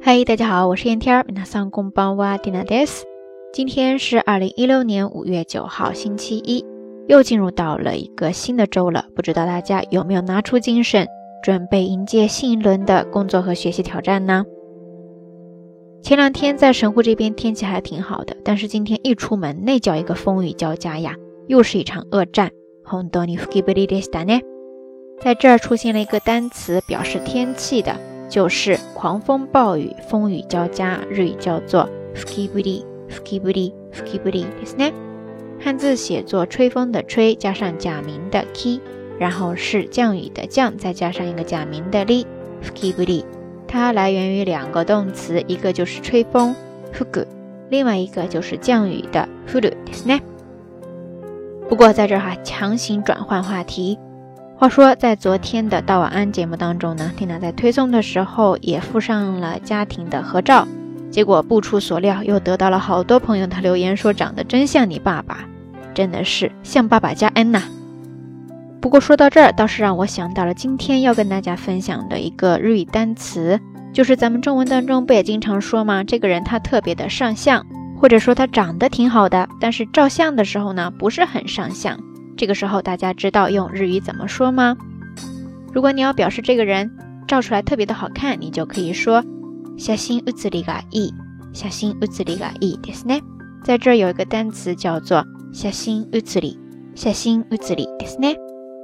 嗨，大家好，我是燕天儿。皆さんこんばんは、ディナです。今天是二零一六年五月九号，星期一，又进入到了一个新的周了。不知道大家有没有拿出精神，准备迎接新一轮的工作和学习挑战呢？前两天在神户这边天气还挺好的，但是今天一出门，那叫一个风雨交加呀，又是一场恶战。在这儿出现了一个单词，表示天气的。 就是狂风暴雨、风雨交加，日语叫做 “fukiburi fukiburi fukiburi”，ですね。汉字写作“吹风”的“吹”，加上假名的 “ki”，然后是降雨的“降”，再加上一个假名的 “li”，fukiburi。它来源于两个动词，一个就是吹风 “fuku”，另外一个就是降雨的 “furu”，ですね。不过在这哈强行转换话题。 话说，在昨天的道晚安节目当中呢，缇娜在推送的时候也附上了家庭的合照，结果不出所料，又得到了好多朋友的留言，说长得真像你爸爸，真的是像爸爸加 N 呐。不过说到这儿，倒是让我想到了今天要跟大家分享的一个日语单词，就是咱们中文当中不也经常说吗？这个人他特别的上相，或者说他长得挺好的，但是照相的时候呢，不是很上相。这个时候，大家知道用日语怎么说吗？如果你要表示这个人照出来特别的好看，你就可以说“写真写りがいい”，写真写りがいいですね。在这儿有一个单词叫做“写真写り”，写真写りですね。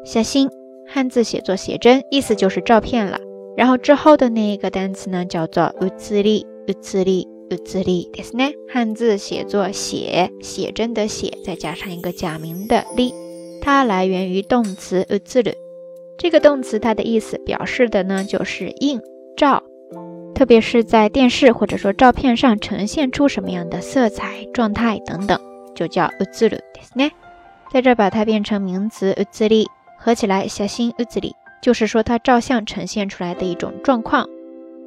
写真汉字写作写真，意思就是照片了。然后之后的那一个单词呢，叫做“写り”，写り，写りですね。汉字写作写写真的写，再加上一个假名的り。 它来源于动词 “uzuru”，这个动词它的意思表示的呢就是映照，特别是在电视或者说照片上呈现出什么样的色彩、状态等等，就叫 “uzuru”。在这把它变成名词 “uzuri”，合起来“写心 uzuri”，就是说它照相呈现出来的一种状况。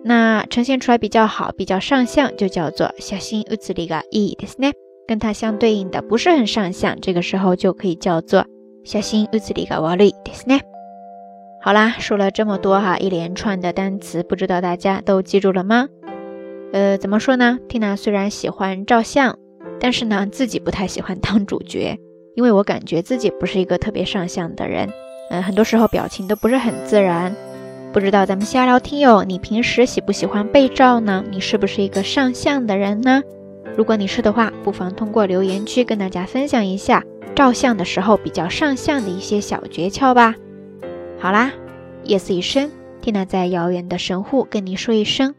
那呈现出来比较好、比较上相，就叫做“写心 uzuri ga i”。跟它相对应的不是很上相，这个时候就可以叫做。小心屋子里个瓦里，对是呢。好啦，说了这么多哈，一连串的单词，不知道大家都记住了吗？呃，怎么说呢？Tina 虽然喜欢照相，但是呢，自己不太喜欢当主角，因为我感觉自己不是一个特别上相的人。嗯，很多时候表情都不是很自然。不知道咱们瞎聊听友，你平时喜不喜欢被照呢？你是不是一个上相的人呢？如果你是的话，不妨通过留言区跟大家分享一下。照相的时候比较上相的一些小诀窍吧。好啦，夜色已深，蒂娜在遥远的神户跟你说一声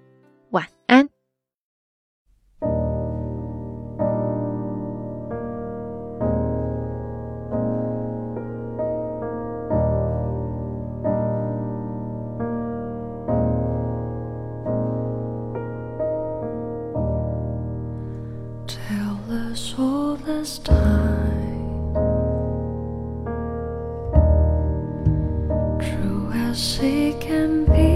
endless time. True as she can be.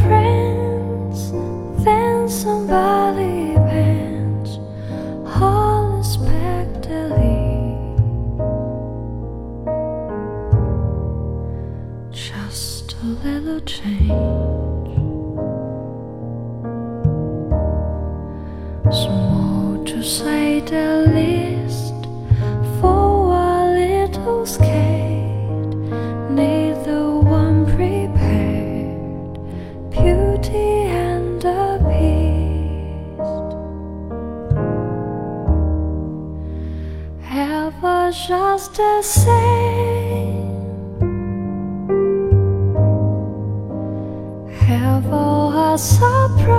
Friends, somebody bends all. Just a little change. just the same. Have a surprise.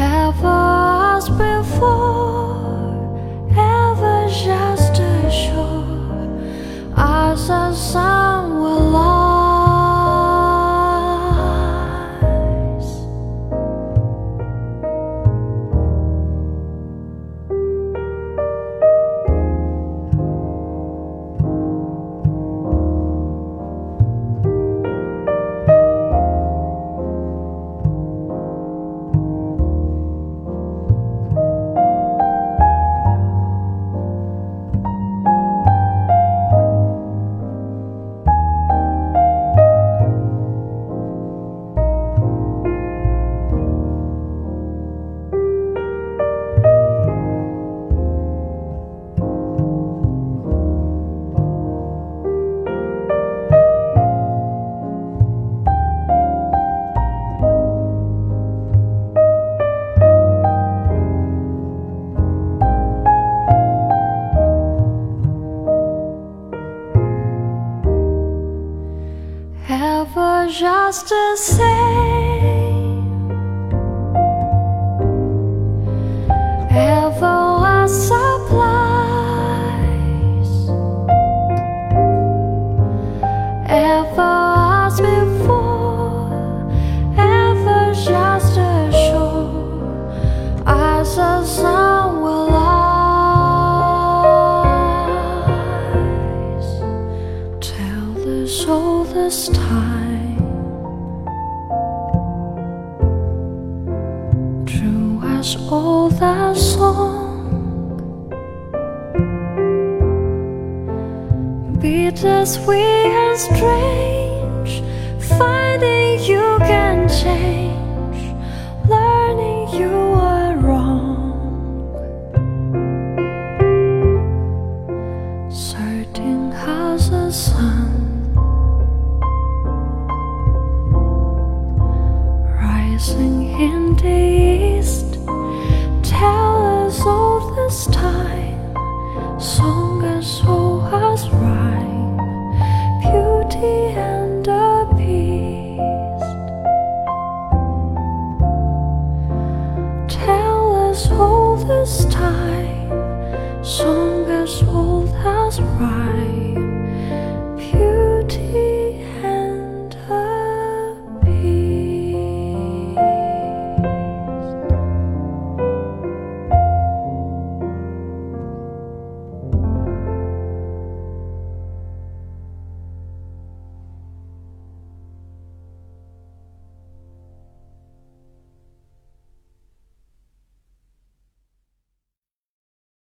Have us before. The same. Ever supplies, ever as before, ever just as sure as the sun will rise. Tell this all this time. Bittersweet and strange, finding you can change, learning you were wrong. Certain as the sun rising in the east. Tell us all this time, song